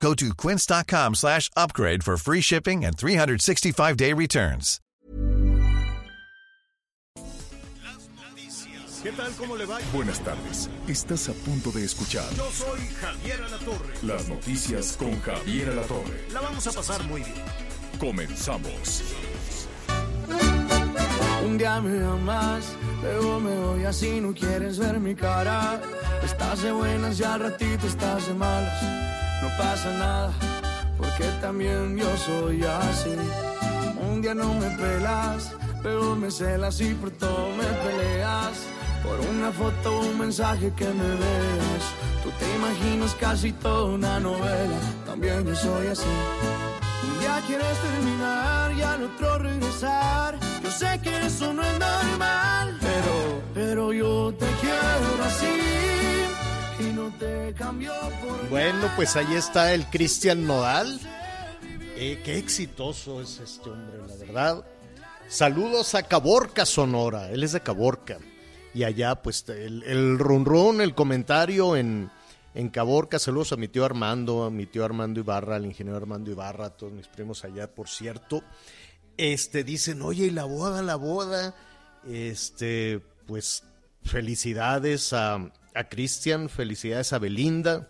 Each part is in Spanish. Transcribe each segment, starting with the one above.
Go to quince.com slash upgrade for free shipping and 365-day returns. ¿Qué tal? ¿Cómo le va? Buenas tardes. Estás a punto de escuchar Yo soy Javier Alatorre. las noticias con Javier Alatorre. La vamos a pasar muy bien. Comenzamos. Un día me amas, luego me voy así, no quieres ver mi cara. Estás de buenas y al ratito estás de malas. No pasa nada, porque también yo soy así. Un día no me pelas, luego me celas y por todo me peleas. Por una foto o un mensaje que me veas. Tú te imaginas casi toda una novela, también yo soy así. Un día quieres terminar y al otro regresar. Yo sé que eso no es normal, pero, pero yo te quiero así Bueno, pues ahí está el Cristian Nodal. Eh, qué exitoso es este hombre, la verdad. Saludos a Caborca, Sonora. Él es de Caborca. Y allá, pues, el, el run run, el comentario en, en Caborca. Saludos a mi tío Armando, a mi tío Armando Ibarra, al ingeniero Armando Ibarra, a todos mis primos allá, por cierto. Este, dicen, oye, y la boda, la boda. Este, pues, felicidades a, a Cristian, felicidades a Belinda.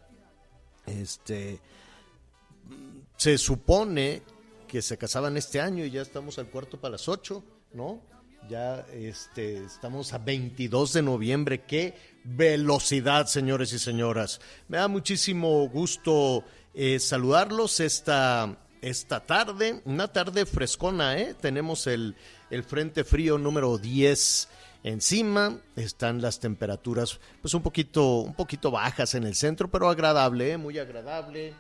Este, se supone que se casaban este año y ya estamos al cuarto para las ocho, ¿no? Ya este, estamos a 22 de noviembre. ¡Qué velocidad, señores y señoras! Me da muchísimo gusto eh, saludarlos esta, esta tarde. Una tarde frescona, ¿eh? Tenemos el, el Frente Frío número 10 encima. Están las temperaturas pues un poquito, un poquito bajas en el centro, pero agradable, ¿eh? Muy agradable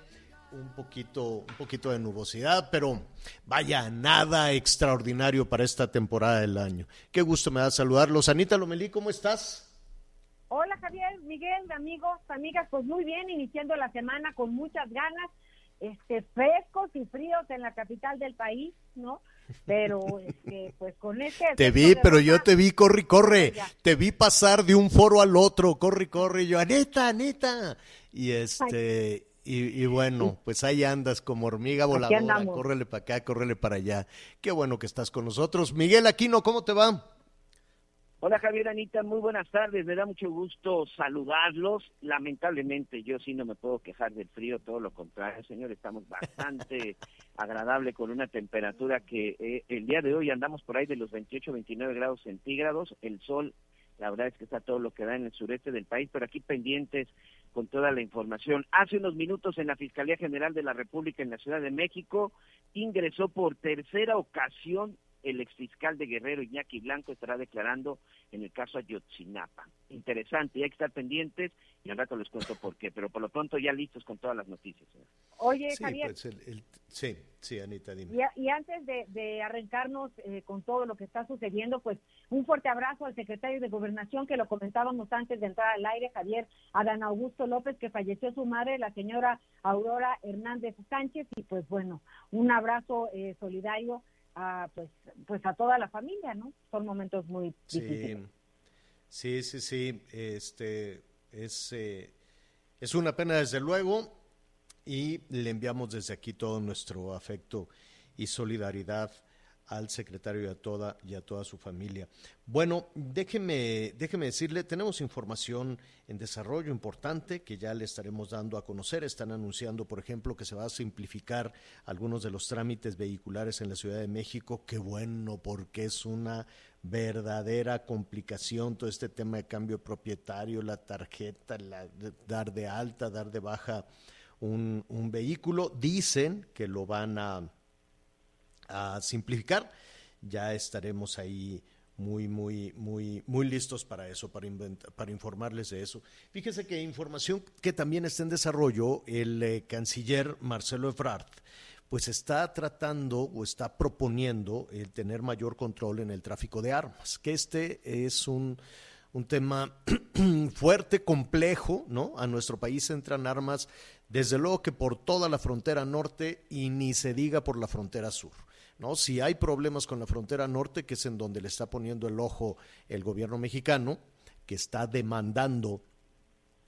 un poquito, un poquito de nubosidad, pero vaya, nada extraordinario para esta temporada del año. Qué gusto me da saludarlos. Anita Lomelí, ¿cómo estás? Hola Javier, Miguel, amigos, amigas, pues muy bien, iniciando la semana con muchas ganas, este, frescos y fríos en la capital del país, ¿no? Pero, este, pues con este... Te vi, pero yo te vi, corre, corre. Ya. Te vi pasar de un foro al otro, corre, corre. Y yo, Anita, Anita. Y este, y, y bueno, pues ahí andas como hormiga voladora. Córrele para acá, córrele para allá. Qué bueno que estás con nosotros. Miguel Aquino, ¿cómo te va? Hola Javier Anita, muy buenas tardes, me da mucho gusto saludarlos. Lamentablemente yo sí no me puedo quejar del frío, todo lo contrario, señor, estamos bastante agradable con una temperatura que eh, el día de hoy andamos por ahí de los 28, 29 grados centígrados, el sol, la verdad es que está todo lo que da en el sureste del país, pero aquí pendientes con toda la información. Hace unos minutos en la Fiscalía General de la República en la Ciudad de México ingresó por tercera ocasión el exfiscal de Guerrero, Iñaki Blanco, estará declarando en el caso Ayotzinapa. Interesante, y hay que estar pendientes y al rato les cuento por qué, pero por lo pronto ya listos con todas las noticias. Oye, Sí, Javier, pues el- el- sí, sí, Anita, dime. y, a- y antes de, de arrancarnos eh, con todo lo que está sucediendo, pues un fuerte abrazo al secretario de Gobernación, que lo comentábamos antes de entrar al aire, Javier Adán Augusto López, que falleció su madre, la señora Aurora Hernández Sánchez, y pues bueno, un abrazo eh, solidario a pues pues a toda la familia, ¿no? Son momentos muy difíciles. Sí, sí, sí, sí. Este es, eh, es una pena desde luego y le enviamos desde aquí todo nuestro afecto y solidaridad al secretario y a toda y a toda su familia. Bueno, déjeme, déjeme decirle, tenemos información en desarrollo importante que ya le estaremos dando a conocer. Están anunciando, por ejemplo, que se va a simplificar algunos de los trámites vehiculares en la Ciudad de México. Qué bueno, porque es una verdadera complicación todo este tema de cambio propietario, la tarjeta, la, dar de alta, dar de baja un, un vehículo. Dicen que lo van a a simplificar. Ya estaremos ahí muy, muy, muy, muy listos para eso, para, para informarles de eso. Fíjese que información que también está en desarrollo, el eh, canciller Marcelo Ebrard pues está tratando o está proponiendo el tener mayor control en el tráfico de armas, que este es un, un tema fuerte, complejo, ¿no? A nuestro país entran armas, desde luego que por toda la frontera norte y ni se diga por la frontera sur. ¿No? Si hay problemas con la frontera norte, que es en donde le está poniendo el ojo el gobierno mexicano, que está demandando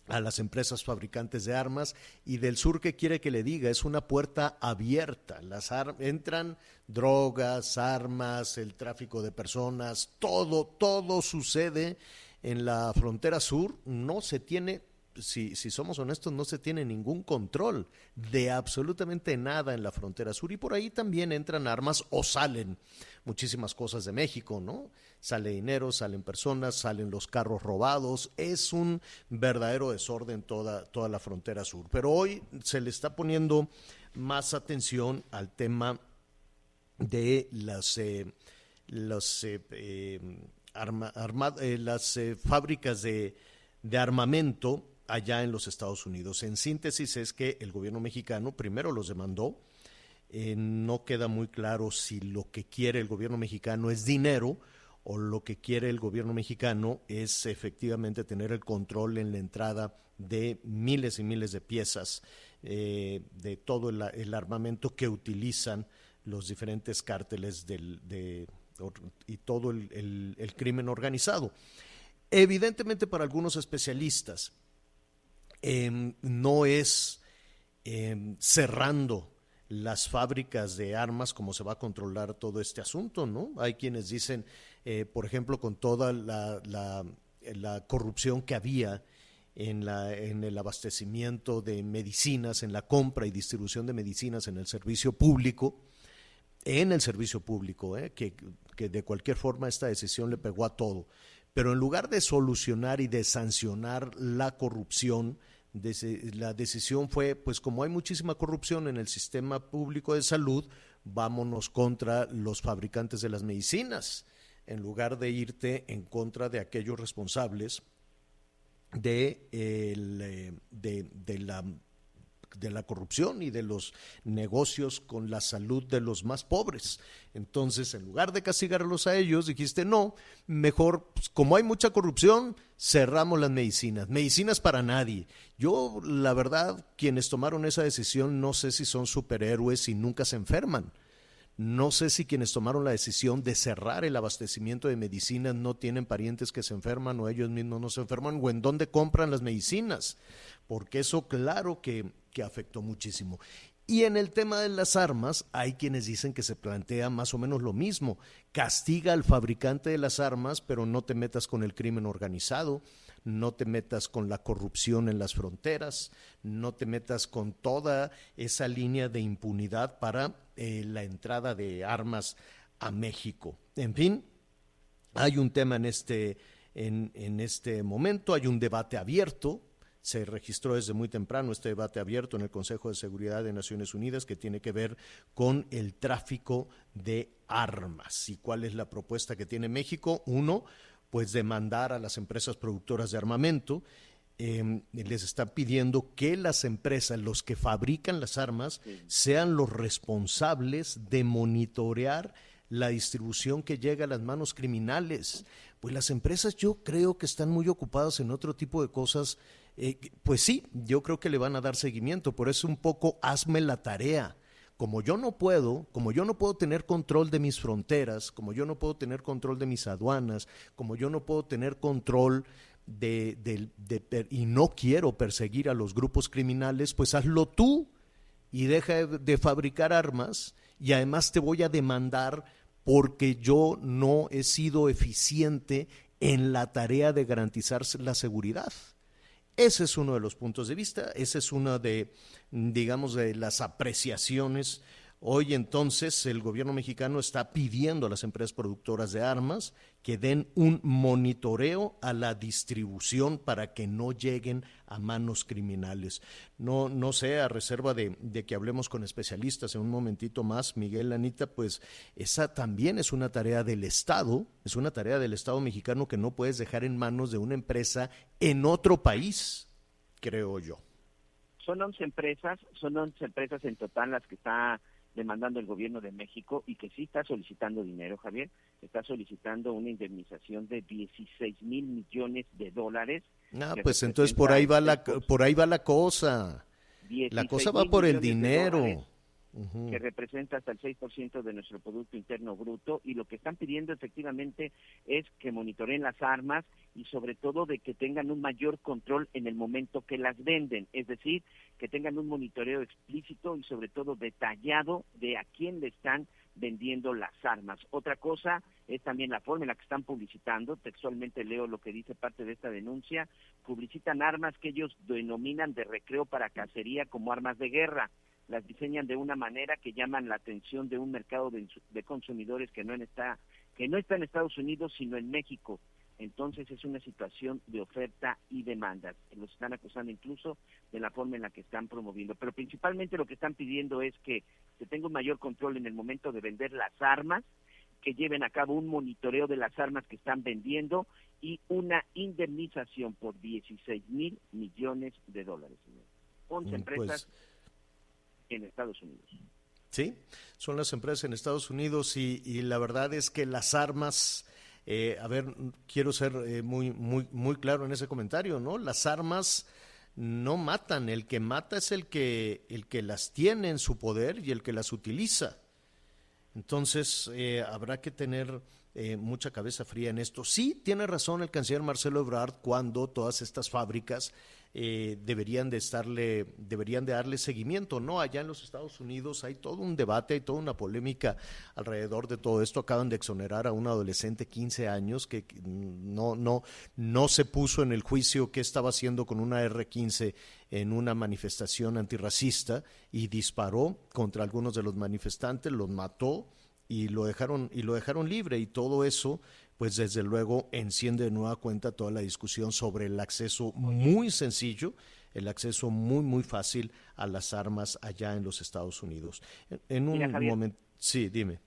a las empresas fabricantes de armas y del sur que quiere que le diga es una puerta abierta. Las entran drogas armas el tráfico de personas todo todo sucede en la frontera sur. No se tiene si, si, somos honestos, no se tiene ningún control de absolutamente nada en la frontera sur y por ahí también entran armas o salen muchísimas cosas de México, ¿no? Sale dinero, salen personas, salen los carros robados, es un verdadero desorden toda, toda la frontera sur. Pero hoy se le está poniendo más atención al tema de las, eh, los, eh, eh, las fábricas de, de armamento allá en los Estados Unidos. En síntesis es que el gobierno mexicano primero los demandó, eh, no queda muy claro si lo que quiere el gobierno mexicano es dinero o lo que quiere el gobierno mexicano es efectivamente tener el control en la entrada de miles y miles de piezas eh, de todo el, armamento que utilizan los diferentes cárteles y todo el crimen organizado. Evidentemente para algunos especialistas, Em, no es em, cerrando las fábricas de armas como se va a controlar todo este asunto, ¿no? Hay quienes dicen, eh, por ejemplo, con toda la, la, corrupción que había en, la, en el abastecimiento de medicinas, en la compra y distribución de medicinas en el servicio público, en el servicio público, ¿eh? que, que de cualquier forma esta decisión le pegó a todo. Pero en lugar de solucionar y de sancionar la corrupción, la decisión fue, pues como hay muchísima corrupción en el sistema público de salud, vámonos contra los fabricantes de las medicinas, en lugar de irte en contra de aquellos responsables de, eh, de la de la corrupción y de los negocios con la salud de los más pobres. Entonces, en lugar de castigarlos a ellos, dijiste, no, mejor, pues, como hay mucha corrupción, cerramos las medicinas. Medicinas para nadie. Yo, la verdad, quienes tomaron esa decisión, no sé si son superhéroes y nunca se enferman. No sé si quienes tomaron la decisión de cerrar el abastecimiento de medicinas no tienen parientes que se enferman o ellos mismos no se enferman o en dónde compran las medicinas, porque eso claro que, afectó muchísimo. Y en el tema de las armas, hay quienes dicen que se plantea más o menos lo mismo. Castiga al fabricante de las armas, pero no te metas con el crimen organizado, no te metas con la corrupción en las fronteras, no te metas con toda esa línea de impunidad para eh, la entrada de armas a México. En fin, hay un tema en este, en, en este momento, hay un debate abierto, se registró desde muy temprano este debate abierto en el Consejo de Seguridad de Naciones Unidas que tiene que ver con el tráfico de armas. ¿Y cuál es la propuesta que tiene México? Uno, pues demandar a las empresas productoras de armamento. Em, les están pidiendo que las empresas, los que fabrican las armas, sean los responsables de monitorear la distribución que llega a las manos criminales. Pues las empresas yo creo que están muy ocupadas en otro tipo de cosas. Eh, pues sí, yo creo que le van a dar seguimiento, por eso un poco hazme la tarea como yo no puedo, como yo no puedo tener control de mis fronteras, como yo no puedo tener control de mis aduanas, como yo no puedo tener control de, y no quiero perseguir a los grupos criminales, pues hazlo tú y deja de fabricar armas y además te voy a demandar porque yo no he sido eficiente en la tarea de garantizar la seguridad. Ese es uno de los puntos de vista, esa es una de, digamos, de las apreciaciones. Hoy entonces el gobierno mexicano está pidiendo a las empresas productoras de armas que den un monitoreo a la distribución para que no lleguen a manos criminales. No, no sé, a reserva de, que hablemos con especialistas en un momentito más, Miguel Anita, pues esa también es una tarea del Estado, es una tarea del Estado mexicano que no puedes dejar en manos de una empresa en otro país, creo yo. Son 11 empresas, son 11 empresas en total las que está demandando el gobierno de México y que sí está solicitando dinero, Javier, está solicitando una indemnización de 16 mil millones de dólares. Ah, pues entonces por ahí va la por ahí va la cosa. La cosa va por el dinero que representa hasta el 6% de nuestro Producto Interno Bruto, y lo que están pidiendo efectivamente es que monitoreen las armas y sobre todo de que tengan un mayor control en el momento que las venden, es decir, que tengan un monitoreo explícito y sobre todo detallado de a quién le están vendiendo las armas. Otra cosa es también la forma en la que están publicitando, textualmente leo lo que dice parte de esta denuncia, publicitan armas que ellos denominan de recreo para cacería como armas de guerra las diseñan de una manera que llaman la atención de un mercado de, consumidores que no está que no está en Estados Unidos sino en México. Entonces es una situación de oferta y demanda. Los están acusando incluso de la forma en la que están promoviendo. Pero principalmente lo que están pidiendo es que se tenga un mayor control en el momento de vender las armas, que lleven a cabo un monitoreo de las armas que están vendiendo y una indemnización por 16 mil millones de dólares. 11 mm, pues, empresas en Estados Unidos. Sí, son las empresas en Estados Unidos y, la verdad es que las armas, eh, a ver, quiero ser eh, muy, muy, muy claro en ese comentario, ¿no? Las armas no matan, el que mata es el que, el que las tiene en su poder y el que las utiliza. Entonces, eh, habrá que tener mucha cabeza fría en esto. Sí, tiene razón el canciller Marcelo Ebrard cuando todas estas fábricas eh, deberían de estarle, deberían de darle seguimiento. No, allá en los Estados Unidos hay todo un debate, hay toda una polémica alrededor de todo esto. Acaban de exonerar a un adolescente 15 años que no, no, no se puso en el juicio que estaba haciendo con una R-15 en una manifestación antirracista y disparó contra algunos de los manifestantes, los mató y lo dejaron y lo dejaron libre y todo eso pues desde luego enciende de nueva cuenta toda la discusión sobre el acceso muy sencillo, el acceso muy, muy fácil a las armas allá en los Estados Unidos. En, un momento, sí, dime.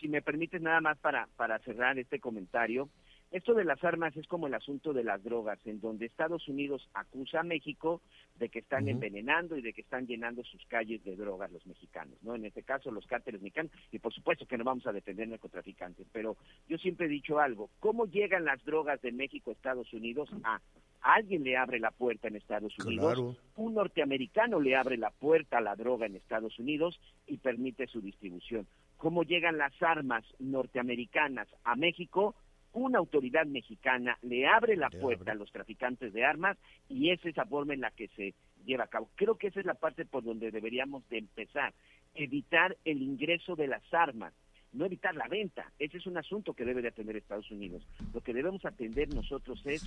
Si me permites nada más para, para cerrar este comentario, esto de las armas es como el asunto de las drogas, en donde Estados Unidos acusa a México de que están envenenando y de que están llenando sus calles de drogas los mexicanos, ¿no? En este caso los cárteles mexicanos, y por supuesto que no vamos a defender narcotraficantes, pero yo siempre he dicho algo, ¿cómo llegan las drogas de México a Estados Unidos? A alguien le abre la puerta en Estados Unidos, un norteamericano le abre la puerta a la droga en Estados Unidos y permite su distribución. ¿Cómo llegan las armas norteamericanas a México? Una autoridad mexicana le abre la puerta a los traficantes de armas y es esa forma en la que se lleva a cabo. Creo que esa es la parte por donde deberíamos de empezar, evitar el ingreso de las armas, no evitar la venta. Ese es un asunto que debe de atender Estados Unidos. Lo que debemos atender nosotros es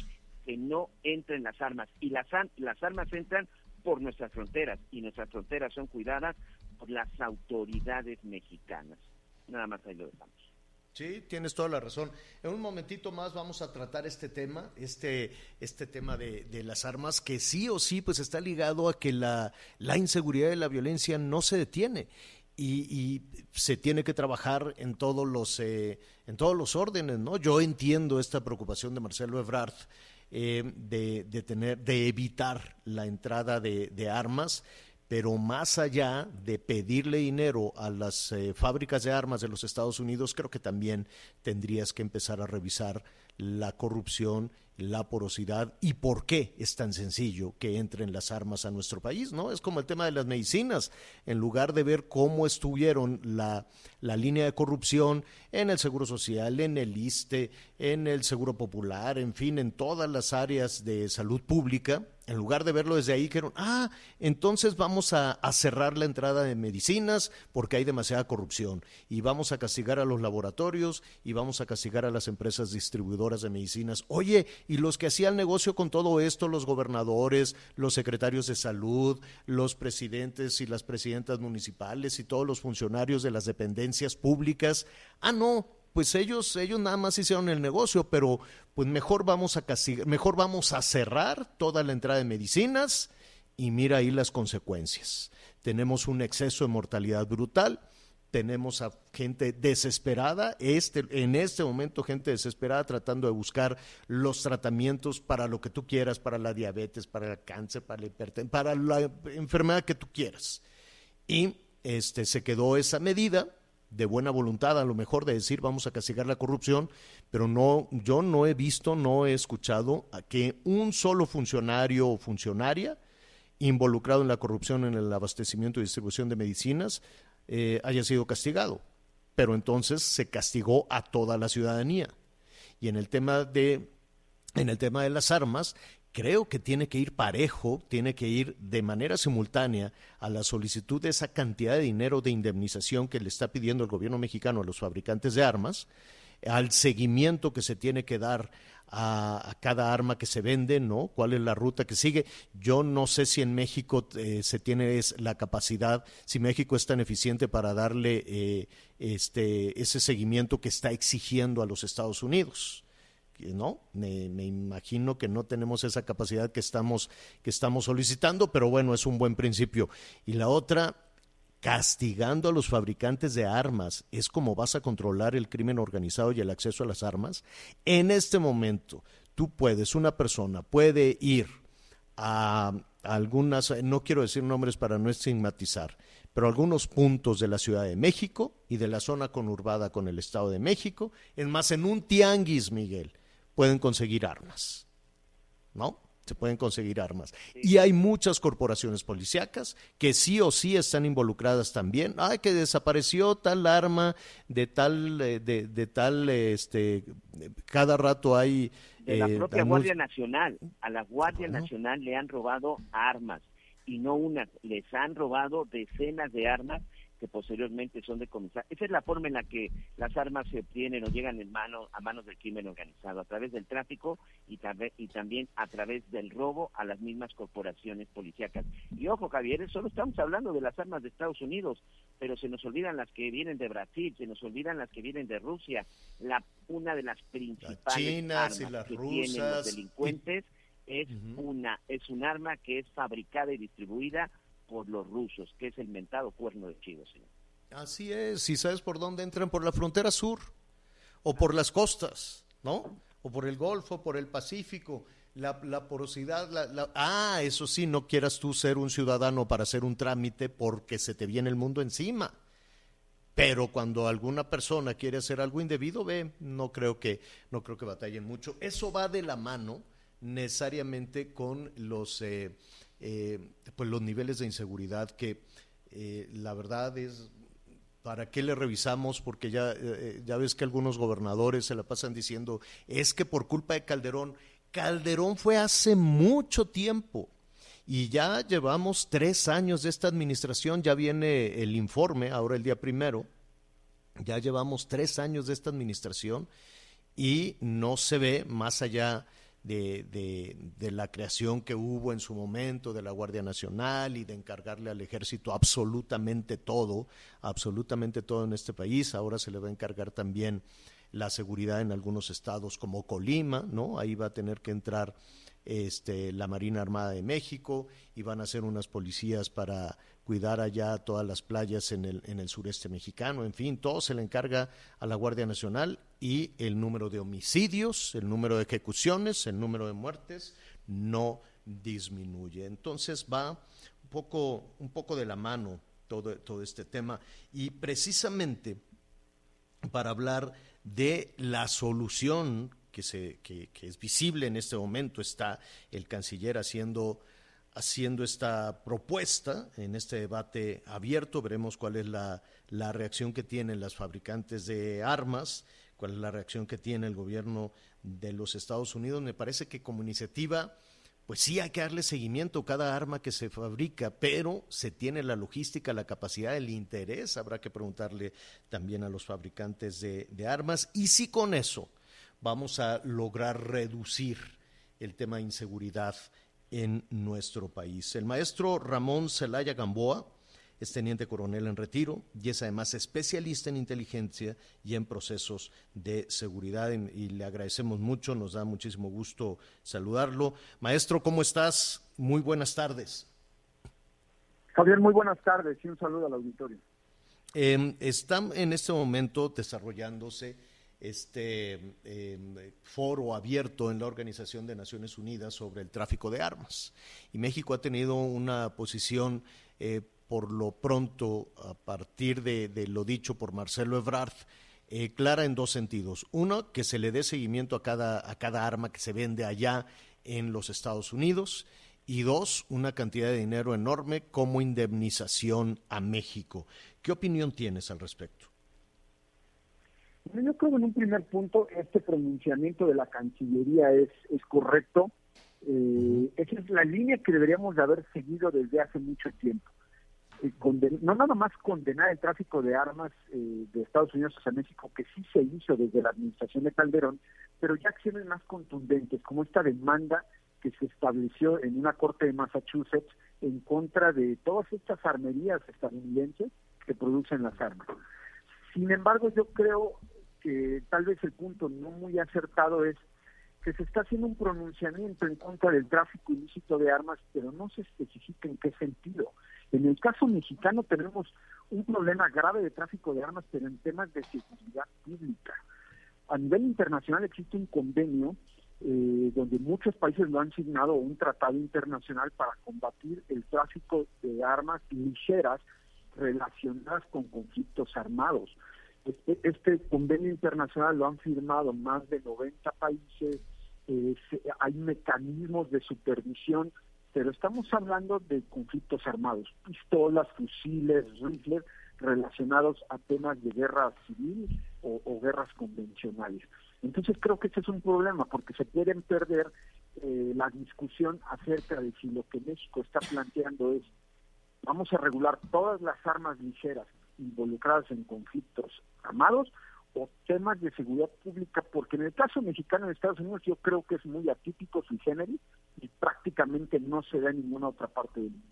que no entren las armas y las, las armas entran por nuestras fronteras y nuestras fronteras son cuidadas por las autoridades mexicanas. Nada más ahí lo dejamos. Sí, tienes toda la razón. En un momentito más vamos a tratar este tema, este, este tema de, las armas, que sí o sí pues está ligado a que la, la inseguridad y la violencia no se detiene. Y, se tiene que trabajar en todos los eh, en todos los órdenes, ¿no? Yo entiendo esta preocupación de Marcelo Ebrard eh, de, de, tener de evitar la entrada de, de armas pero más allá de pedirle dinero a las eh, fábricas de armas de los Estados Unidos, creo que también tendrías que empezar a revisar la corrupción la porosidad y por qué es tan sencillo que entren las armas a nuestro país, ¿no? Es como el tema de las medicinas, en lugar de ver cómo estuvieron la, la línea de corrupción en el Seguro Social, en el ISTE, en el Seguro Popular, en fin, en todas las áreas de salud pública, en lugar de verlo desde ahí, dijeron, ah, entonces vamos a, a, cerrar la entrada de medicinas porque hay demasiada corrupción y vamos a castigar a los laboratorios y vamos a castigar a las empresas distribuidoras de medicinas. Oye, y los que hacían negocio con todo esto, los gobernadores, los secretarios de salud, los presidentes y las presidentas municipales y todos los funcionarios de las dependencias públicas, ah, no, pues ellos, ellos nada más hicieron el negocio, pero pues mejor vamos a castigar, mejor vamos a cerrar toda la entrada de medicinas y mira ahí las consecuencias. Tenemos un exceso de mortalidad brutal tenemos a gente desesperada, este, en este momento gente desesperada tratando de buscar los tratamientos para lo que tú quieras, para la diabetes, para el cáncer, para la hipertensión, para la enfermedad que tú quieras. Y este, se quedó esa medida de buena voluntad, a lo mejor de decir vamos a castigar la corrupción, pero no, yo no he visto, no he escuchado que un solo funcionario o funcionaria involucrado en la corrupción en el abastecimiento y distribución de medicinas eh, haya sido castigado. Pero entonces se castigó a toda la ciudadanía. Y en el tema de, en el tema de las armas, creo que tiene que ir parejo, tiene que ir de manera simultánea a la solicitud de esa cantidad de dinero de indemnización que le está pidiendo el gobierno mexicano a los fabricantes de armas, al seguimiento que se tiene que dar a, cada arma que se vende, ¿no? ¿Cuál es la ruta que sigue? Yo no sé si en México eh, se tiene la capacidad, si México es tan eficiente para darle eh, este, ese seguimiento que está exigiendo a los Estados Unidos. ¿no? Me, me, imagino que no tenemos esa capacidad que estamos, que estamos solicitando, pero bueno, es un buen principio. Y la otra, castigando a los fabricantes de armas, es como vas a controlar el crimen organizado y el acceso a las armas. En este momento, tú puedes, una persona puede ir a algunas, no quiero decir nombres para no estigmatizar, pero algunos puntos de la Ciudad de México y de la zona conurbada con el Estado de México, es más, en un tianguis, Miguel, pueden conseguir armas, ¿no? Se pueden conseguir armas. Y hay muchas corporaciones policíacas que sí o sí están involucradas también. Ay, que desapareció tal arma de tal, eh, de, de tal, este, cada rato hay... De la eh, propia Guardia Nacional. A la Guardia Nacional le han robado armas y no una, les han robado decenas de armas que posteriormente son decomisadas. Esa es la forma en la que las armas se obtienen o llegan en mano, a manos del crimen organizado, a través del tráfico y, y también a través del robo a las mismas corporaciones policíacas. Y ojo, Javier, solo estamos hablando de las armas de Estados Unidos, pero se nos olvidan las que vienen de Brasil, se nos olvidan las que vienen de Rusia. La, una de las principales armas que tienen los delincuentes es una es un arma que es fabricada y distribuida por los rusos, que es el mentado cuerno de chivo, señor. Así es, si sabes por dónde entran, por la frontera sur, o por las costas, ¿no? O por el Golfo, por el Pacífico, la, porosidad, la, ah, eso sí, no quieras tú ser un ciudadano para hacer un trámite porque se te viene el mundo encima. Pero cuando alguna persona quiere hacer algo indebido, ve, no creo que, no creo que batallen mucho. Eso va de la mano necesariamente con los eh, eh, pues los niveles de inseguridad que eh, la verdad es ¿Para qué le revisamos? Porque ya, eh, ya ves que algunos gobernadores se la pasan diciendo, es que por culpa de Calderón, Calderón fue hace mucho tiempo y ya llevamos tres años de esta administración, ya viene el informe, ahora el día primero, ya llevamos tres años de esta administración y no se ve más allá de, la creación que hubo en su momento de la Guardia Nacional y de encargarle al ejército absolutamente todo, absolutamente todo en este país. Ahora se le va a encargar también la seguridad en algunos estados como Colima, ¿no? Ahí va a tener que entrar este, la Marina Armada de México y van a ser unas policías para cuidar allá todas las playas en el, en el sureste mexicano, en fin, todo se le encarga a la Guardia Nacional y el número de homicidios, el número de ejecuciones, el número de muertes no disminuye. Entonces va un poco, un poco de la mano todo, todo este tema y precisamente para hablar de la solución que, se, que, que es visible en este momento, está el canciller haciendo haciendo esta propuesta en este debate abierto. Veremos cuál es la, la, reacción que tienen las fabricantes de armas, cuál es la reacción que tiene el gobierno de los Estados Unidos. Me parece que como iniciativa, pues sí hay que darle seguimiento a cada arma que se fabrica, pero se tiene la logística, la capacidad, el interés. Habrá que preguntarle también a los fabricantes de, de armas. Y si con eso vamos a lograr reducir el tema de inseguridad en nuestro país. El maestro Ramón Celaya Gamboa es teniente coronel en retiro y es además especialista en inteligencia y en procesos de seguridad y le agradecemos mucho, nos da muchísimo gusto saludarlo. Maestro, ¿cómo estás? Muy buenas tardes. Javier, muy buenas tardes y un saludo al auditorio. Eh, están en este momento desarrollándose este em, foro abierto en la Organización de Naciones Unidas sobre el tráfico de armas. Y México ha tenido una posición eh, por lo pronto, a partir de, lo dicho por Marcelo Ebrard, eh, clara en dos sentidos. Uno, que se le dé seguimiento a cada, a cada arma que se vende allá en los Estados Unidos. Y dos, una cantidad de dinero enorme como indemnización a México. ¿Qué opinión tienes al respecto? Yo creo que en un primer punto este pronunciamiento de la Cancillería es, es correcto. Eh, esa es la línea que deberíamos de haber seguido desde hace mucho tiempo no nada más condenar el tráfico de armas eh, de Estados Unidos hacia México, que sí se hizo desde la administración de Calderón, pero ya acciones más contundentes, como esta demanda que se estableció en una corte de Massachusetts en contra de todas estas armerías estadounidenses que producen las armas. Sin embargo, yo creo que tal vez el punto no muy acertado es que se está haciendo un pronunciamiento en contra del tráfico ilícito de armas, pero no se especifica en qué sentido. En el caso mexicano tenemos un problema grave de tráfico de armas, pero en temas de seguridad pública. A nivel internacional existe un convenio eh, donde muchos países lo han signado un tratado internacional para combatir el tráfico de armas ligeras relacionadas con conflictos armados. Este, este convenio internacional lo han firmado más de 90 países, eh, hay mecanismos de supervisión pero estamos hablando de conflictos armados, pistolas, fusiles, rifles relacionados a temas de guerra civil o, guerras convencionales. Entonces creo que ese es un problema porque se pueden perder eh, la discusión acerca de si lo que México está planteando es vamos a regular todas las armas ligeras involucradas en conflictos armados o temas de seguridad pública, porque en el caso mexicano en Estados Unidos yo creo que es muy atípico su género y prácticamente no se da en ninguna otra parte del mundo.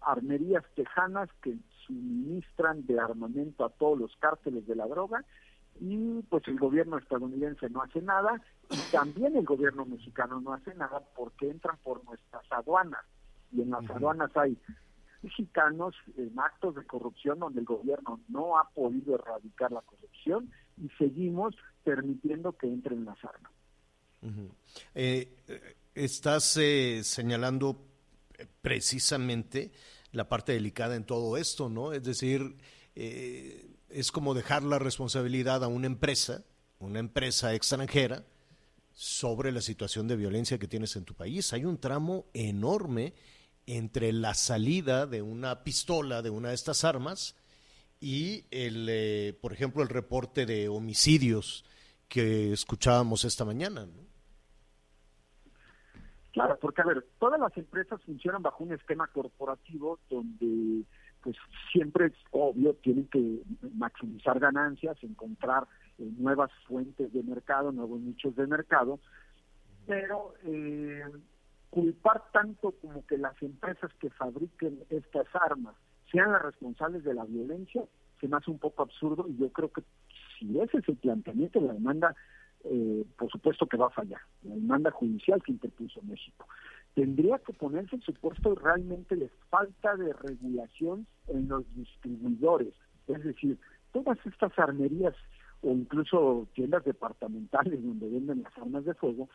Armerías tejanas que suministran de armamento a todos los cárteles de la droga y pues el gobierno estadounidense no hace nada y también el gobierno mexicano no hace nada porque entran por nuestras aduanas y en las aduanas hay mexicanos en actos de corrupción donde el gobierno no ha podido erradicar la corrupción y seguimos permitiendo que entren las armas. Eh, eh, estás eh, señalando precisamente la parte delicada en todo esto, ¿no? Es decir, es como dejar la responsabilidad a una empresa, una empresa extranjera, sobre la situación de violencia que tienes en tu país. Hay un tramo enorme entre la salida de una pistola, de una de estas armas, y el, eh, por ejemplo, el reporte de homicidios que escuchábamos esta mañana. Claro, porque a ver, todas las empresas funcionan bajo un esquema corporativo donde pues siempre es obvio, tienen que maximizar ganancias, encontrar eh, nuevas fuentes de mercado, nuevos nichos de mercado, pero eh, culpar tanto como que las empresas que fabriquen estas armas sean las responsables de la violencia, se me hace un poco absurdo y yo creo que si ese es el planteamiento, la demanda, eh, por supuesto que va a fallar, la demanda judicial que interpuso México. Tendría que ponerse en supuesto realmente de falta de regulación en los distribuidores, es decir, todas estas armerías o incluso tiendas departamentales donde venden las armas de fuego,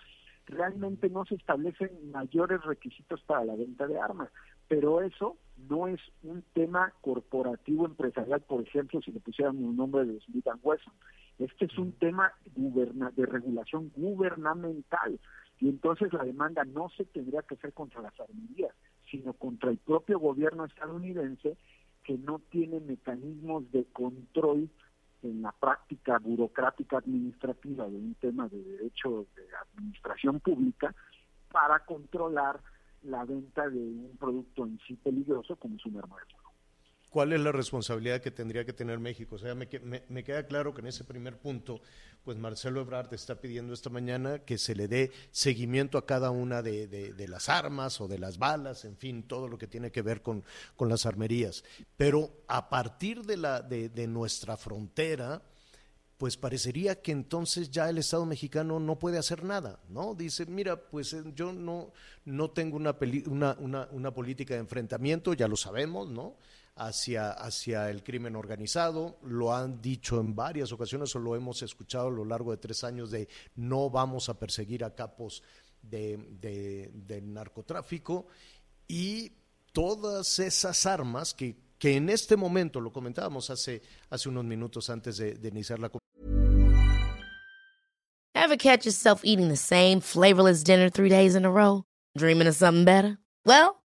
realmente no se establecen mayores requisitos para la venta de armas, pero eso no es un tema corporativo empresarial, por ejemplo, si le pusieran un nombre de Smith Wesson. Este es un tema de regulación gubernamental y entonces la demanda no se tendría que hacer contra las armerías, sino contra el propio gobierno estadounidense que no tiene mecanismos de control en la práctica burocrática administrativa de un tema de derecho de administración pública para controlar la venta de un producto en sí peligroso como es un. ¿Cuál es la responsabilidad que tendría que tener México? O sea, me, me, queda claro que en ese primer punto, pues Marcelo Ebrard está pidiendo esta mañana que se le dé seguimiento a cada una de, de, las armas o de las balas, en fin, todo lo que tiene que ver con, con las armerías. Pero a partir de, la, de, de nuestra frontera, pues parecería que entonces ya el Estado mexicano no puede hacer nada, ¿no? Dice, mira, pues eh, yo no, no tengo una, una, una, una, política de enfrentamiento, ya lo sabemos, ¿no? Hacia, hacia el crimen organizado, lo han dicho en varias ocasiones o lo hemos escuchado a lo largo de tres años de no vamos a perseguir a capos de, de, del narcotráfico y todas esas armas que que en este momento, lo comentábamos hace, hace unos minutos antes de, de iniciar la Ever catch yourself eating the same flavorless dinner three days in a row? Dreaming of something better? Well,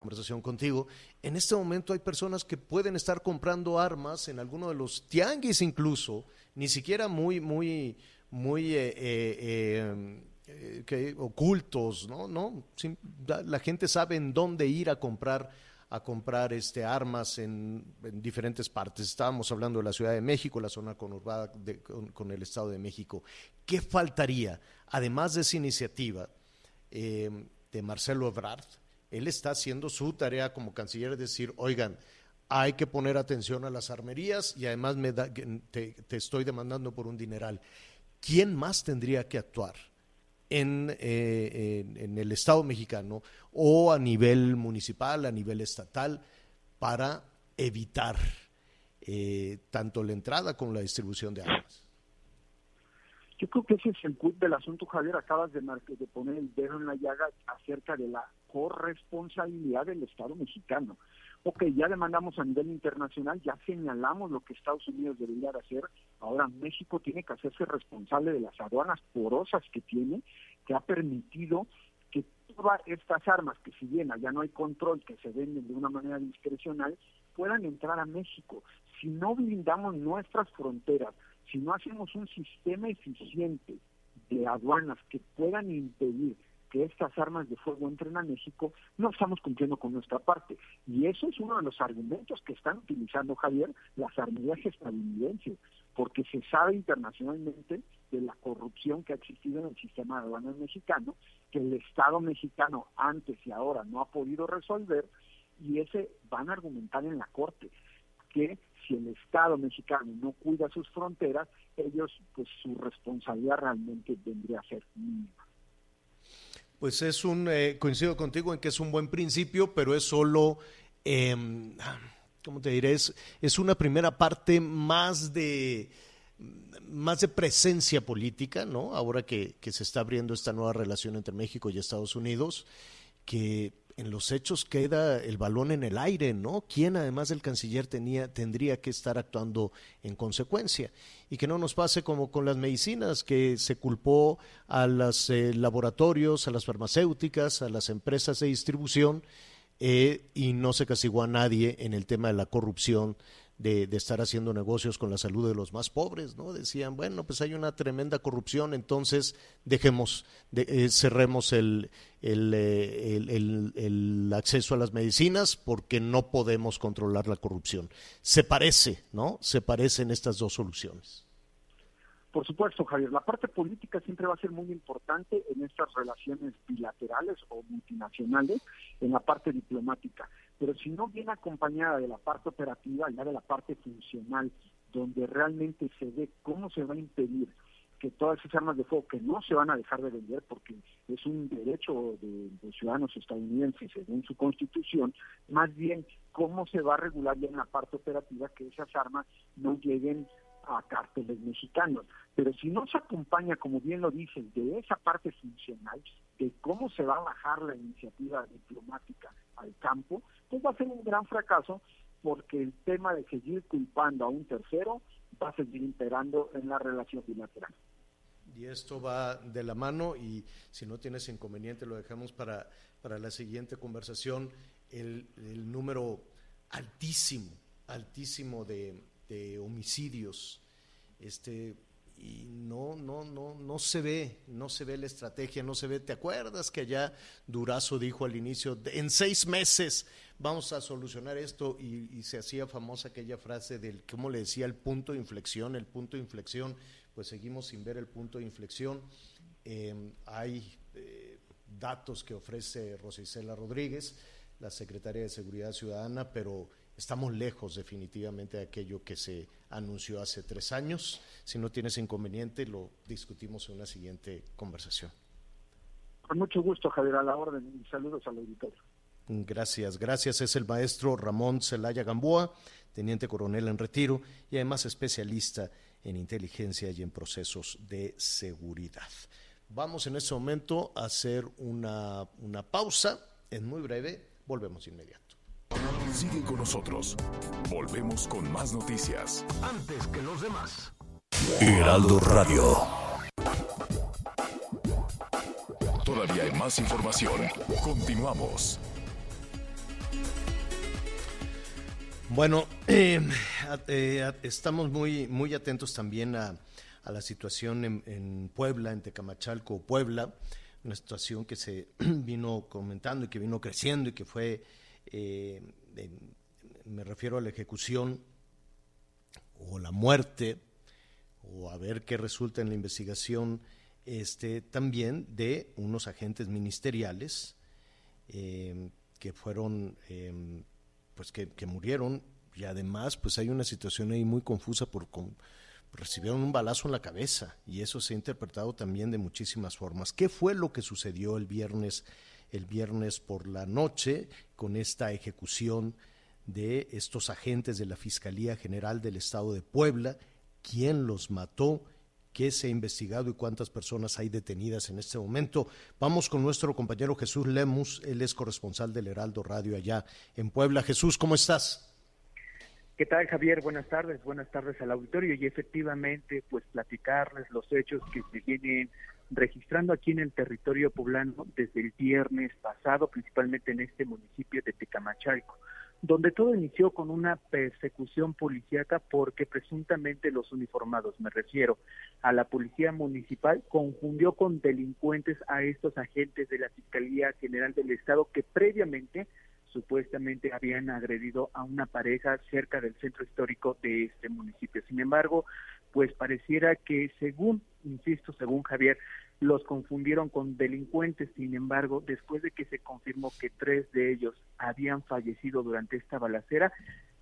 Conversación contigo. En este momento hay personas que pueden estar comprando armas en alguno de los tianguis incluso, ni siquiera muy, muy, muy eh, eh, eh, que, ocultos, ¿no? ¿no? la gente sabe en dónde ir a comprar a comprar este, armas en, en, diferentes partes. Estábamos hablando de la Ciudad de México, la zona conurbada con, con, el Estado de México. ¿Qué faltaría, además de esa iniciativa de Marcelo Ebrard, él está haciendo su tarea como canciller, es decir, oigan, hay que poner atención a las armerías y además me da, te, te, estoy demandando por un dineral. ¿Quién más tendría que actuar en, eh, en, el Estado mexicano o a nivel municipal, a nivel estatal, para evitar eh, tanto la entrada como la distribución de armas? Yo creo que ese es el cut del asunto, Javier. Acabas de poner el dedo en la llaga acerca de la corresponsabilidad del Estado mexicano. Ok, ya demandamos a nivel internacional, ya señalamos lo que Estados Unidos debería de hacer. Ahora México tiene que hacerse responsable de las aduanas porosas que tiene, que ha permitido que todas estas armas, que si bien allá no hay control, que se venden de una manera discrecional, puedan entrar a México. Si no blindamos nuestras fronteras, si no hacemos un sistema eficiente de aduanas que puedan impedir que estas armas de fuego entren a México, no estamos cumpliendo con nuestra parte. Y eso es uno de los argumentos que están utilizando, Javier, las armerías estadounidenses, porque se sabe internacionalmente de la corrupción que ha existido en el sistema de aduanas mexicano, que el Estado mexicano antes y ahora no ha podido resolver, y ese van a argumentar en la Corte que si el Estado mexicano no cuida sus fronteras, ellos, pues su responsabilidad realmente vendría a ser mínima. Pues es un, eh, coincido contigo en que es un buen principio, pero es solo, eh, ¿cómo te diré? Es, es una primera parte más de, más de presencia política, ¿no? Ahora que, que se está abriendo esta nueva relación entre México y Estados Unidos, que en los hechos queda el balón en el aire, ¿no? ¿Quién además del canciller tenía, tendría que estar actuando en consecuencia? Y que no nos pase como con las medicinas, que se culpó a los eh, laboratorios, a las farmacéuticas, a las empresas de distribución eh, y no se castigó a nadie en el tema de la corrupción de, de, estar haciendo negocios con la salud de los más pobres, ¿no? Decían, bueno, pues hay una tremenda corrupción, entonces dejemos, de, eh, cerremos eh, el, acceso a las medicinas porque no podemos controlar la corrupción. Se parece, ¿no? Se parecen estas dos soluciones. Por supuesto, Javier, la parte política siempre va a ser muy importante en estas relaciones bilaterales o multinacionales, en la parte diplomática, pero si no viene acompañada de la parte operativa, ya de la parte funcional, donde realmente se ve cómo se va a impedir que todas esas armas de fuego que no se van a dejar de vender porque es un derecho de, de, ciudadanos estadounidenses según su constitución, más bien cómo se va a regular ya en la parte operativa que esas armas no lleguen a cárteles mexicanos. Pero si no se acompaña, como bien lo dicen, de esa parte funcional, de cómo se va a bajar la iniciativa diplomática al campo, pues va a ser un gran fracaso porque el tema de seguir culpando a un tercero va a seguir imperando en la relación bilateral. Y esto va de la mano y si no tienes inconveniente lo dejamos para, para la siguiente conversación, el, el número altísimo, altísimo de, de homicidios, este, y no, no, no, no se ve, no se ve la estrategia, no se ve. ¿Te acuerdas que allá Durazo dijo al inicio, en seis meses vamos a solucionar esto? Y, se hacía famosa aquella frase del, ¿cómo le decía? El punto de inflexión, el punto de inflexión. Pues seguimos sin ver el punto de inflexión. Eh, hay eh, datos que ofrece Rosicela Rodríguez, la secretaria de Seguridad Ciudadana, pero estamos lejos definitivamente de aquello que se anunció hace tres años. Si no tienes inconveniente, lo discutimos en una siguiente conversación. Con mucho gusto, Javier, a la orden. Saludos al auditorio. Gracias, gracias. Es el maestro Ramón Celaya Gamboa, teniente coronel en retiro y además especialista en inteligencia y en procesos de seguridad. Vamos en este momento a hacer una, una pausa. Es muy breve, volvemos de inmediato. Sigue con nosotros. Volvemos con más noticias. Antes que los demás. Heraldo Radio. Todavía hay más información. Continuamos. Bueno, eh, eh, estamos muy, muy atentos también a, a la situación en, en, Puebla, en Tecamachalco, Puebla, una situación que se vino comentando y que vino creciendo y que fue eh, me refiero a la ejecución o la muerte, o a ver qué resulta en la investigación este, también de unos agentes ministeriales eh, que fueron, eh, pues que, que, murieron y además pues hay una situación ahí muy confusa por con, recibieron un balazo en la cabeza y eso se ha interpretado también de muchísimas formas. ¿Qué fue lo que sucedió el viernes? El viernes por la noche con esta ejecución de estos agentes de la Fiscalía General del Estado de Puebla, quién los mató, qué se ha investigado y cuántas personas hay detenidas en este momento. Vamos con nuestro compañero Jesús Lemus, él es corresponsal del Heraldo Radio allá en Puebla. Jesús, ¿cómo estás? ¿Qué tal, Javier? Buenas tardes, buenas tardes al auditorio y efectivamente, pues platicarles los hechos que se vienen registrando aquí en el territorio poblano desde el viernes pasado, principalmente en este municipio de Tecamachalco, donde todo inició con una persecución policíaca porque presuntamente los uniformados, me refiero a la policía municipal, confundió con delincuentes a estos agentes de la Fiscalía General del Estado que previamente supuestamente habían agredido a una pareja cerca del centro histórico de este municipio. Sin embargo, pues pareciera que según, insisto, según Javier, los confundieron con delincuentes. Sin embargo, después de que se confirmó que tres de ellos habían fallecido durante esta balacera,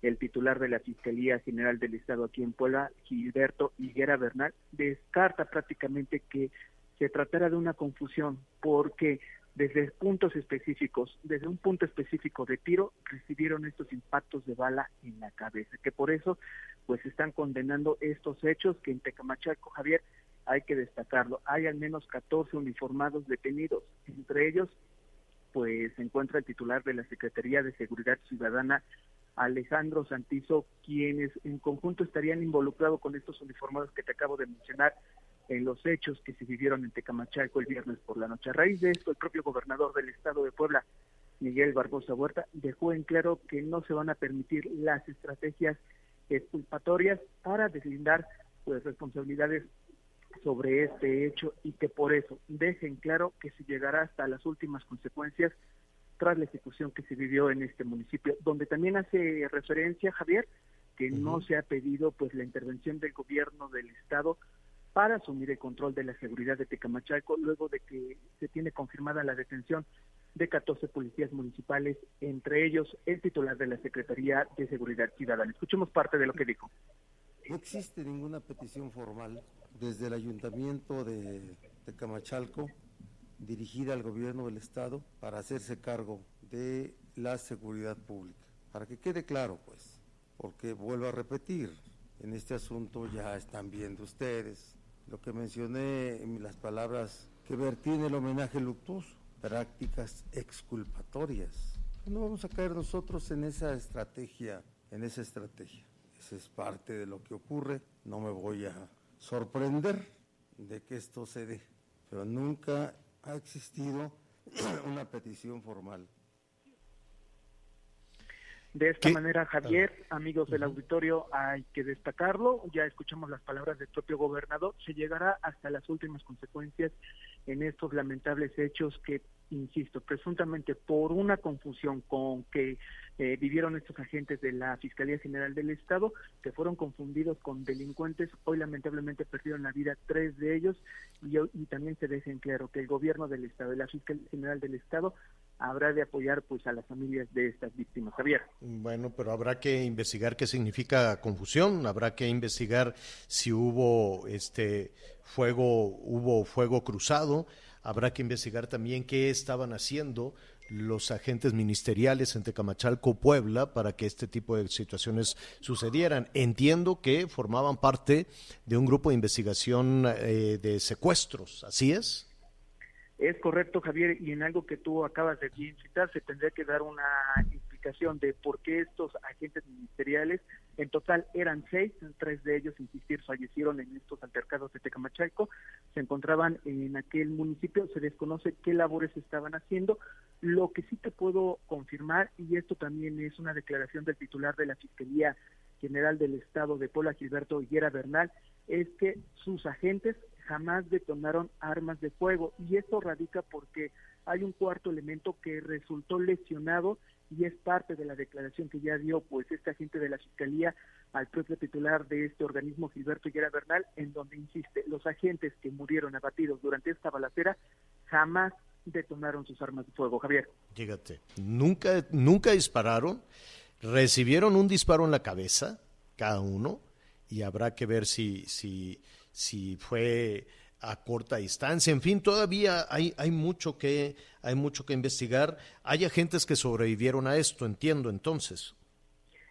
el titular de la Fiscalía General del Estado aquí en Puebla, Gilberto Higuera Bernal, descarta prácticamente que se tratara de una confusión, porque desde puntos específicos, desde un punto específico de tiro, recibieron estos impactos de bala en la cabeza, que por eso pues están condenando estos hechos que en Tecamachaco, Javier, hay que destacarlo, hay al menos 14 uniformados detenidos, entre ellos pues se encuentra el titular de la Secretaría de Seguridad Ciudadana, Alejandro Santizo, quienes en conjunto estarían involucrados con estos uniformados que te acabo de mencionar, en los hechos que se vivieron en Tecamachalco el viernes por la noche. A raíz de esto, el propio gobernador del estado de Puebla, Miguel Barbosa Huerta, dejó en claro que no se van a permitir las estrategias exculpatorias para deslindar pues responsabilidades sobre este hecho y que por eso dejen claro que se llegará hasta las últimas consecuencias tras la ejecución que se vivió en este municipio, donde también hace referencia Javier que no se ha pedido pues la intervención del gobierno del estado para asumir el control de la seguridad de Tecamachalco luego de que se tiene confirmada la detención de 14 policías municipales, entre ellos el titular de la Secretaría de Seguridad Ciudadana. Escuchemos parte de lo que dijo. No existe ninguna petición formal desde el Ayuntamiento de Tecamachalco dirigida al gobierno del Estado para hacerse cargo de la seguridad pública. Para que quede claro, pues, porque vuelvo a repetir, en este asunto ya están viendo ustedes lo que mencioné en las palabras que vertí en el homenaje luctuoso, prácticas exculpatorias. No vamos a caer nosotros en esa estrategia, en esa estrategia. Esa es parte de lo que ocurre. No me voy a sorprender de que esto se dé, pero nunca ha existido una petición formal. De esta manera, Javier, amigos del auditorio, hay que destacarlo, ya escuchamos las palabras del propio gobernador, se llegará hasta las últimas consecuencias en estos lamentables hechos que, insisto, presuntamente por una confusión con que eh, vivieron estos agentes de la Fiscalía General del Estado, que fueron confundidos con delincuentes, hoy lamentablemente perdieron la vida tres de ellos y, y también se deja en claro que el gobierno del Estado y la Fiscalía General del Estado habrá de apoyar pues a las familias de estas víctimas. Javier. Bueno, pero habrá que investigar qué significa confusión, habrá que investigar si hubo este fuego, hubo fuego cruzado, habrá que investigar también qué estaban haciendo los agentes ministeriales en Tecamachalco, Puebla, para que este tipo de situaciones sucedieran. Entiendo que formaban parte de un grupo de investigación eh, de secuestros, ¿así es? Es correcto, Javier, y en algo que tú acabas de citar, se tendría que dar una explicación de por qué estos agentes ministeriales, en total eran seis, tres de ellos, insistir, fallecieron en estos altercados de Tecamachalco, se encontraban en aquel municipio, se desconoce qué labores estaban haciendo. Lo que sí te puedo confirmar, y esto también es una declaración del titular de la Fiscalía General del Estado de Puebla, Gilberto Higuera Bernal, es que sus agentes jamás detonaron armas de fuego y esto radica porque hay un cuarto elemento que resultó lesionado y es parte de la declaración que ya dio pues este agente de la fiscalía al propio titular de este organismo Gilberto Higuera Bernal en donde insiste los agentes que murieron abatidos durante esta balacera jamás detonaron sus armas de fuego. Javier. Fíjate, nunca nunca dispararon recibieron un disparo en la cabeza cada uno y habrá que ver si si si fue a corta distancia, en fin, todavía hay, hay mucho que hay mucho que investigar. Hay agentes que sobrevivieron a esto, entiendo entonces.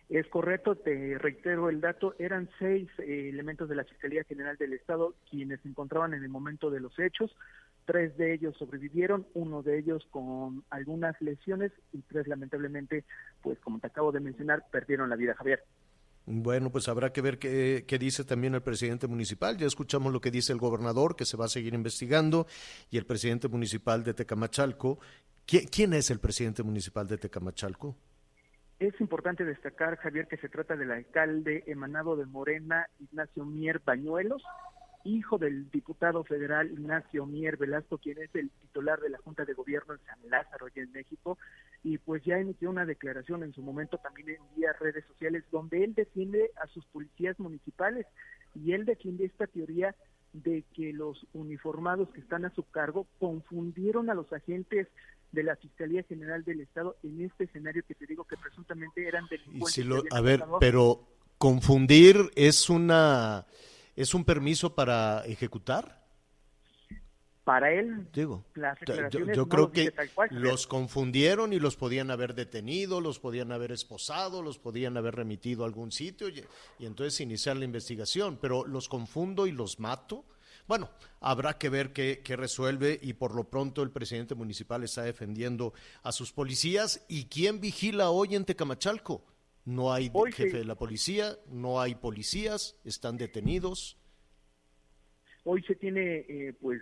Es correcto, te reitero el dato, eran seis eh, elementos de la Fiscalía General del Estado quienes se encontraban en el momento de los hechos, tres de ellos sobrevivieron, uno de ellos con algunas lesiones y tres lamentablemente, pues como te acabo de mencionar, perdieron la vida, Javier. Bueno, pues habrá que ver qué, dice también el presidente municipal. Ya escuchamos lo que dice el gobernador, que se va a seguir investigando, y el presidente municipal de Tecamachalco. ¿Quién es el presidente municipal de Tecamachalco? Es importante destacar, Javier, que se trata del alcalde emanado de Morena, Ignacio Mier Bañuelos, hijo del diputado federal Ignacio Mier Velasco, quien es el titular de la Junta de Gobierno en San Lázaro, y en México, y pues ya emitió una declaración en su momento también en vía redes sociales, donde él defiende a sus policías municipales y él defiende esta teoría de que los uniformados que están a su cargo confundieron a los agentes de la Fiscalía General del Estado en este escenario que te digo que presuntamente eran delincuentes. a ver, pero confundir es una ¿Es un permiso para ejecutar? Para él, Digo, yo, creo que los confundieron y los podían haber detenido, los podían haber esposado, los podían haber remitido a algún sitio y, y entonces iniciar la investigación, pero los confundo y los mato. Bueno, habrá que ver qué, qué, resuelve y por lo pronto el presidente municipal está defendiendo a sus policías. ¿Y quién vigila hoy en Tecamachalco? No hay jefe de la policía, no hay policías, están detenidos. Hoy se tiene, eh, pues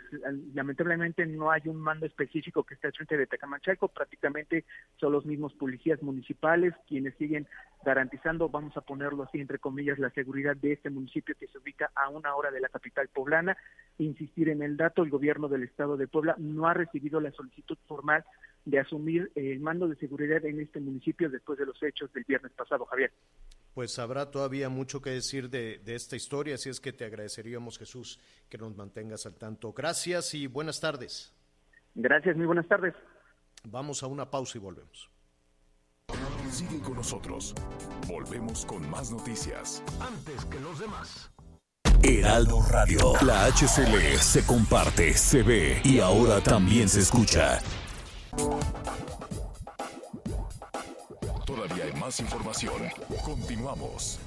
lamentablemente no hay un mando específico que esté al frente de Tecamachalco, prácticamente son los mismos policías municipales quienes siguen garantizando, vamos a ponerlo así entre comillas, la seguridad de este municipio que se ubica a una hora de la capital poblana. Insistir en el dato, el gobierno del estado de Puebla no ha recibido la solicitud formal de asumir el mando de seguridad en este municipio después de los hechos del viernes pasado, Javier. Pues habrá todavía mucho que decir de, esta historia, así es que te agradeceríamos, Jesús, que nos mantengas al tanto. Gracias y buenas tardes. Gracias, muy buenas tardes. Vamos a una pausa y volvemos. Sigue con nosotros. Volvemos con más noticias. Antes que los demás. Heraldo Radio. La HCL se comparte, se ve y ahora también se escucha. Todavía hay más información. Continuamos.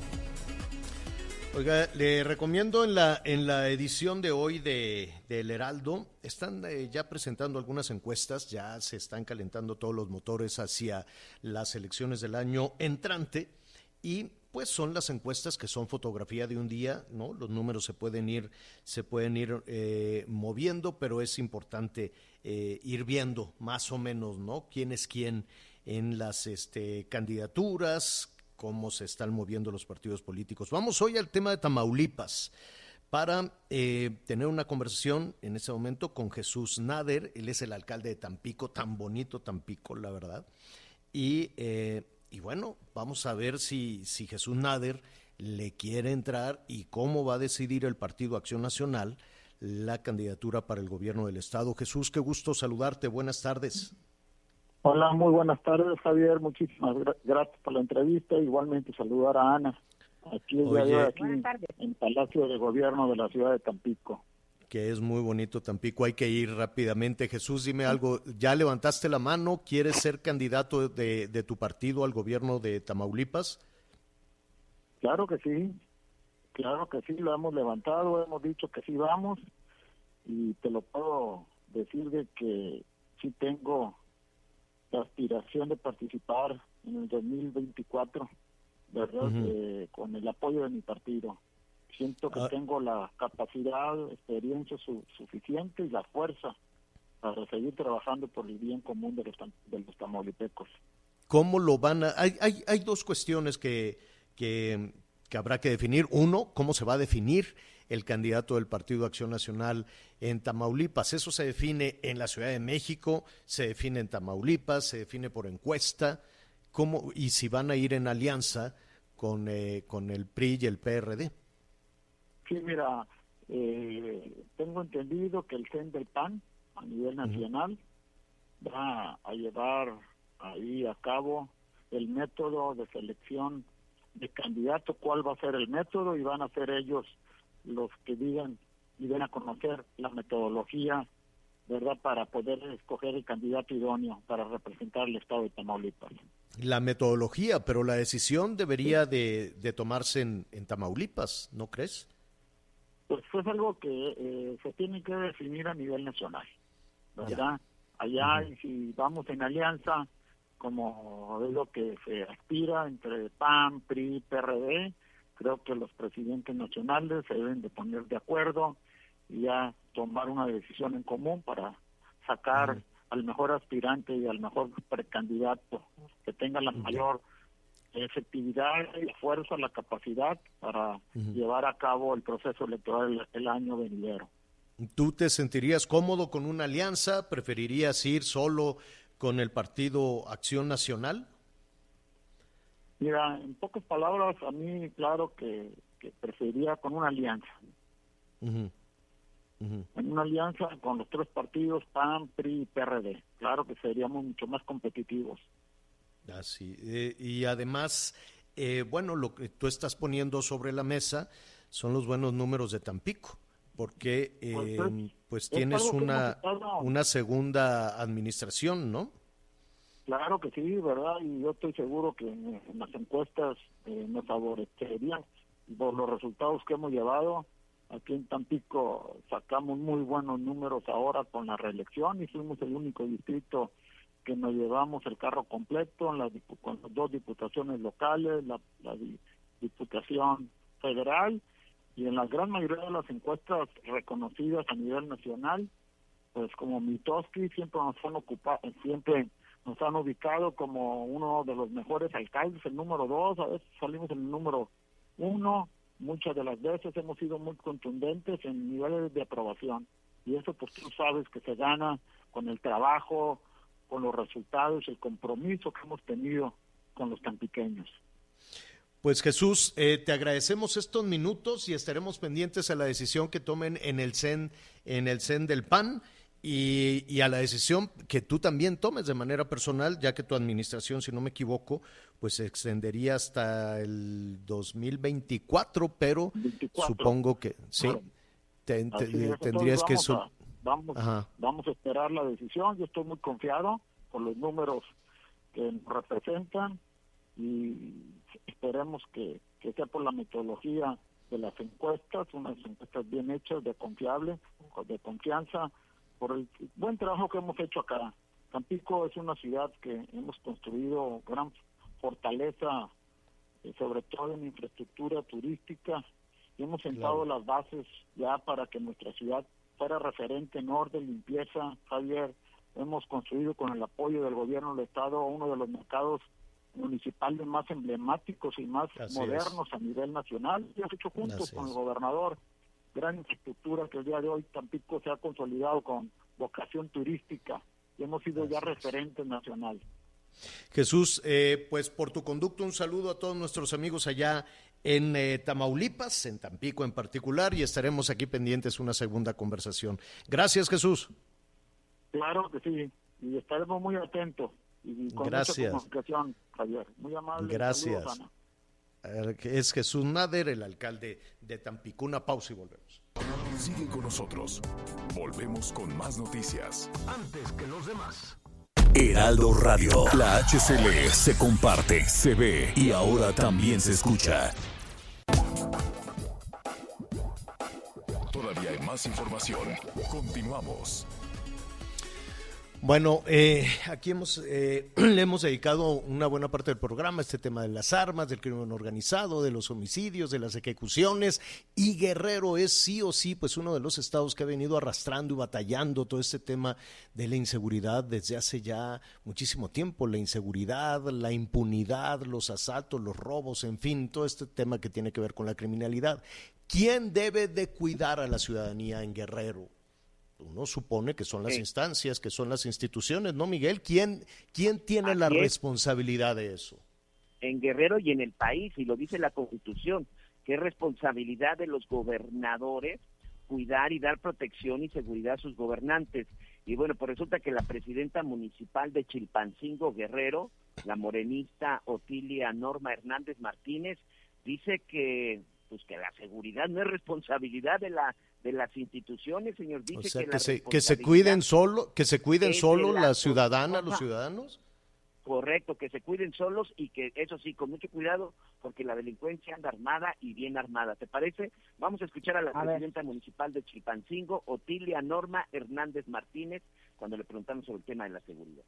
Oiga, le recomiendo en la, en la edición de hoy de, El Heraldo, están eh, ya presentando algunas encuestas, ya se están calentando todos los motores hacia las elecciones del año entrante y pues son las encuestas que son fotografía de un día, ¿no? Los números se pueden ir, se pueden ir eh, moviendo, pero es importante eh, ir viendo más o menos, ¿no? Quién es quién en las este, candidaturas, cómo se están moviendo los partidos políticos. Vamos hoy al tema de Tamaulipas para eh, tener una conversación en ese momento con Jesús Nader. Él es el alcalde de Tampico, tan bonito Tampico, la verdad. Y, eh, y bueno, vamos a ver si, si Jesús Nader le quiere entrar y cómo va a decidir el Partido Acción Nacional la candidatura para el gobierno del Estado. Jesús, qué gusto saludarte. Buenas tardes. Hola, muy buenas tardes, Javier. Muchísimas gracias por la entrevista. Igualmente saludar a Ana, aquí, aquí en Palacio de Gobierno de la ciudad de Tampico. Que es muy bonito Tampico, hay que ir rápidamente. Jesús, dime algo, ¿ya levantaste la mano? ¿Quieres ser candidato de, de tu partido al gobierno de Tamaulipas? Claro que sí, claro que sí, lo hemos levantado, hemos dicho que sí vamos y te lo puedo decir de que sí tengo la aspiración de participar en el 2024, ¿verdad? Eh, con el apoyo de mi partido. Siento que ah. tengo la capacidad, experiencia suficiente y la fuerza para seguir trabajando por el bien común de los, de los tamaulipecos. ¿Cómo lo van a...? Hay, hay, hay dos cuestiones que, que, que habrá que definir. Uno, ¿cómo se va a definir el candidato del Partido Acción Nacional en Tamaulipas. Eso se define en la Ciudad de México, se define en Tamaulipas, se define por encuesta, cómo, y si van a ir en alianza con, eh, con el PRI y el PRD. Sí, mira, eh, tengo entendido que el CEN del PAN a nivel nacional va a llevar ahí a cabo el método de selección de candidato, cuál va a ser el método y van a ser ellos los que digan y den a conocer la metodología, ¿verdad?, para poder escoger el candidato idóneo para representar el Estado de Tamaulipas. La metodología, pero la decisión debería de, tomarse en, Tamaulipas, ¿no crees? Pues es algo que eh, se tiene que definir a nivel nacional, ¿verdad? Allá, y si vamos en alianza, como es lo que se aspira entre PAN, PRI, PRD, creo que los presidentes nacionales se deben de poner de acuerdo y ya tomar una decisión en común para sacar al mejor aspirante y al mejor precandidato que tenga la mayor efectividad y la fuerza, la capacidad para llevar a cabo el proceso electoral el, año venidero. ¿Tú te sentirías cómodo con una alianza? ¿Preferirías ir solo con el partido Acción Nacional? Mira, en pocas palabras, a mí claro que, que preferiría con una alianza. En una alianza con los tres partidos, PAN, PRI y PRD. Claro que seríamos mucho más competitivos. Así. Eh, y además, eh, bueno, lo que tú estás poniendo sobre la mesa son los buenos números de Tampico, porque pues, eh, pues tienes una, una segunda administración, ¿no? Claro que sí, ¿verdad? Y yo estoy seguro que en, las encuestas eh, nos favorecerían por los resultados que hemos llevado. Aquí en Tampico sacamos muy buenos números ahora con la reelección y fuimos el único distrito que nos llevamos el carro completo en la, con las dos diputaciones locales, la, la diputación federal y en la gran mayoría de las encuestas reconocidas a nivel nacional, pues como Mitoski siempre nos han ocupado, siempre nos han ubicado como uno de los mejores alcaldes, el número dos, a veces salimos en el número uno, muchas de las veces hemos sido muy contundentes en niveles de aprobación y eso pues tú sabes que se gana con el trabajo, con los resultados, el compromiso que hemos tenido con los tan pequeños. Pues Jesús, eh, te agradecemos estos minutos y estaremos pendientes a la decisión que tomen en el CEN, en el CEN del PAN y, a la decisión que tú también tomes de manera personal, ya que tu administración, si no me equivoco, pues se extendería hasta el 2024, pero supongo que sí, tendrías que... vamos, vamos a esperar la decisión, yo estoy muy confiado por los números que nos representan y esperemos que, que sea por la metodología de las encuestas, unas encuestas bien hechas, de confiable, de confianza, por el buen trabajo que hemos hecho acá. Tampico es una ciudad que hemos construido gran fortaleza, eh, sobre todo en infraestructura turística, y hemos sentado las bases ya para que nuestra ciudad fuera referente en orden, limpieza, Javier. Hemos construido con el apoyo del gobierno del Estado uno de los mercados municipales más emblemáticos y más modernos a nivel nacional. Y hemos hecho juntos con el gobernador gran infraestructura que el día de hoy Tampico se ha consolidado con vocación turística y hemos sido ya referentes nacionales. Jesús, eh, pues por tu conducto un saludo a todos nuestros amigos allá en eh, Tamaulipas, en Tampico en particular, y estaremos aquí pendientes una segunda conversación. Gracias, Jesús. Claro que sí, y estaremos muy atentos Y con Gracias. mucha comunicación, Javier. Muy amable. Gracias. Saludos. Eh, Es Jesús Nader, el alcalde de Tampico. Una pausa y volvemos. Sigue con nosotros. Volvemos con más noticias. Antes que los demás. Heraldo Radio. La HCL se comparte, se ve y ahora también se escucha. Todavía hay más información. Continuamos. Bueno, eh, aquí hemos, eh, le hemos dedicado una buena parte del programa a este tema de las armas, del crimen organizado, de los homicidios, de las ejecuciones. Y Guerrero es sí o sí, pues uno de los estados que ha venido arrastrando y batallando todo este tema de la inseguridad desde hace ya muchísimo tiempo. La inseguridad, la impunidad, los asaltos, los robos, en fin, todo este tema que tiene que ver con la criminalidad. ¿Quién debe de cuidar a la ciudadanía en Guerrero? Uno supone que son las Sí. instancias, que son las instituciones, ¿no, Miguel? ¿Quién, quién tiene la es. responsabilidad de eso? en Guerrero y en el país, y lo dice la Constitución, que es responsabilidad de los gobernadores cuidar y dar protección y seguridad a sus gobernantes. Y bueno, pues resulta que la presidenta municipal de Chilpancingo Guerrero, la morenista Otilia Norma Hernández Martínez, dice que pues que la seguridad no es responsabilidad de la de las instituciones, señor. Dice O sea, que, que la se, que se cuiden solo, que se cuiden solo la las ciudadanas, los ciudadanos. Correcto, que se cuiden solos y que eso sí, con mucho cuidado, porque la delincuencia anda armada y bien armada. ¿Te parece? Vamos a escuchar a la A ver. presidenta municipal de Chilpancingo, Otilia Norma Hernández Martínez, cuando le preguntamos sobre el tema de la seguridad.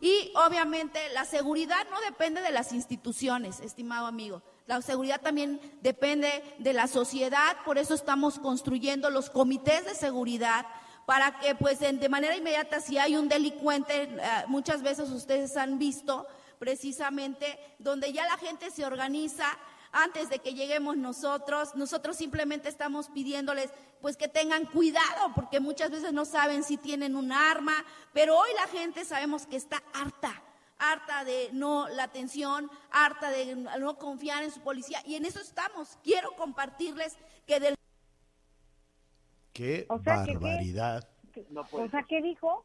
Y obviamente la seguridad no depende de las instituciones, estimado amigo. La seguridad también depende de la sociedad, por eso estamos construyendo los comités de seguridad para que pues de manera inmediata si hay un delincuente, eh, muchas veces ustedes han visto precisamente donde ya la gente se organiza antes de que lleguemos nosotros, nosotros simplemente estamos pidiéndoles pues que tengan cuidado porque muchas veces no saben si tienen un arma, pero hoy la gente sabemos que está harta, harta de no la atención, harta de no confiar en su policía y en eso estamos. Quiero compartirles que del Qué O sea, que- que- barbaridad. O sea, ¿qué dijo?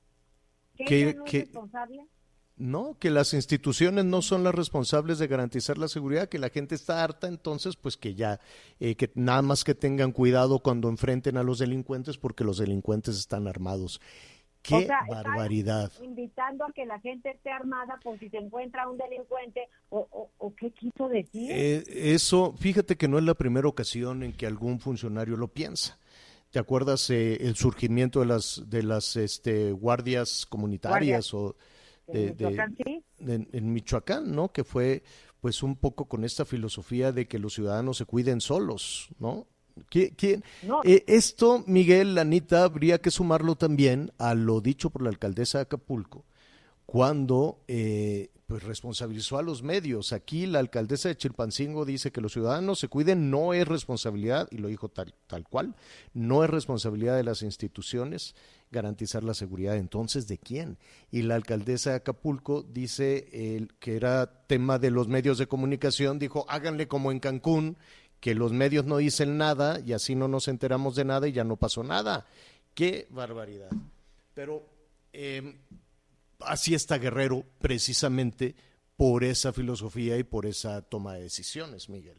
¿Que Que- ella no que- es responsable? No, que las instituciones no son las responsables de garantizar la seguridad, que la gente está harta, entonces pues que ya, eh, que nada más que tengan cuidado cuando enfrenten a los delincuentes porque los delincuentes están armados. Qué O sea, está barbaridad. Invitando a que la gente esté armada por si se encuentra un delincuente o, o, o qué quiso decir. Eh, eso, fíjate que no es la primera ocasión en que algún funcionario lo piensa. ¿Te acuerdas eh, el surgimiento de las de las este, guardias comunitarias o de, En Michoacán, de- sí. en, en Michoacán, ¿no? Que fue pues un poco con esta filosofía de que los ciudadanos se cuiden solos, ¿no? ¿Qui- quién- No. Eh, esto, Miguel, Anita, habría que sumarlo también a lo dicho por la alcaldesa de Acapulco, cuando eh, pues responsabilizó a los medios. Aquí la alcaldesa de Chilpancingo dice que los ciudadanos se cuiden, no es responsabilidad, y lo dijo tal, tal cual, no es responsabilidad de las instituciones garantizar la seguridad. Entonces, ¿de quién? Y la alcaldesa de Acapulco dice eh, que era tema de los medios de comunicación, dijo, háganle como en Cancún, que los medios no dicen nada y así no nos enteramos de nada y ya no pasó nada. Qué barbaridad. Pero eh, así está Guerrero precisamente por esa filosofía y por esa toma de decisiones, Miguel.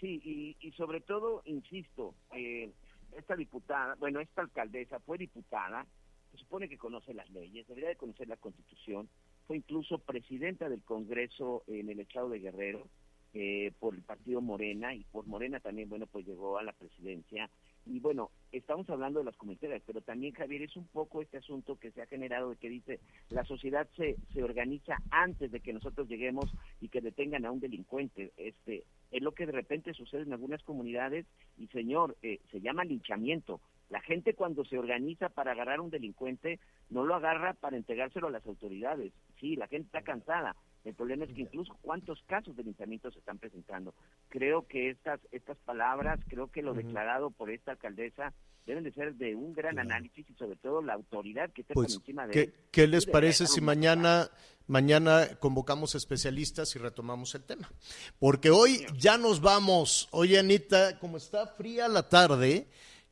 Sí, y, y sobre todo, insisto, eh, esta diputada, bueno, esta alcaldesa fue diputada, se supone que conoce las leyes, debería de conocer la constitución, fue incluso presidenta del Congreso en el estado de Guerrero eh, por el partido Morena y por Morena también, bueno, pues llegó a la presidencia. Y bueno, estamos hablando de las comunidades, pero también, Javier, es un poco este asunto que se ha generado de que dice la sociedad se, se organiza antes de que nosotros lleguemos y que detengan a un delincuente. Este, es lo que de repente sucede en algunas comunidades y, señor, eh, se llama linchamiento. La gente cuando se organiza para agarrar a un delincuente no lo agarra para entregárselo a las autoridades. Sí, la gente está cansada. El problema es que incluso cuántos casos de linchamiento se están presentando. Creo que estas estas palabras, creo que lo declarado por esta alcaldesa deben de ser de un gran análisis y sobre todo la autoridad que esté Pues, por encima de ¿qué, él. qué les parece si mañana, mañana convocamos especialistas y retomamos el tema? Porque hoy ya nos vamos. Oye, Anita, como está fría la tarde,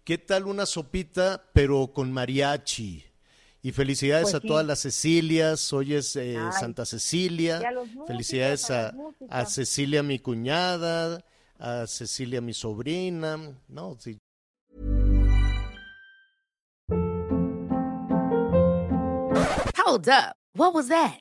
¿qué tal una sopita pero con mariachi? Y felicidades Pues a sí. todas las Cecilias. Hoy es eh, Ay, Santa Cecilia. y a los músicos, felicidades a a Cecilia, mi cuñada. A Cecilia, mi sobrina. No, sí, Hold up. What was that?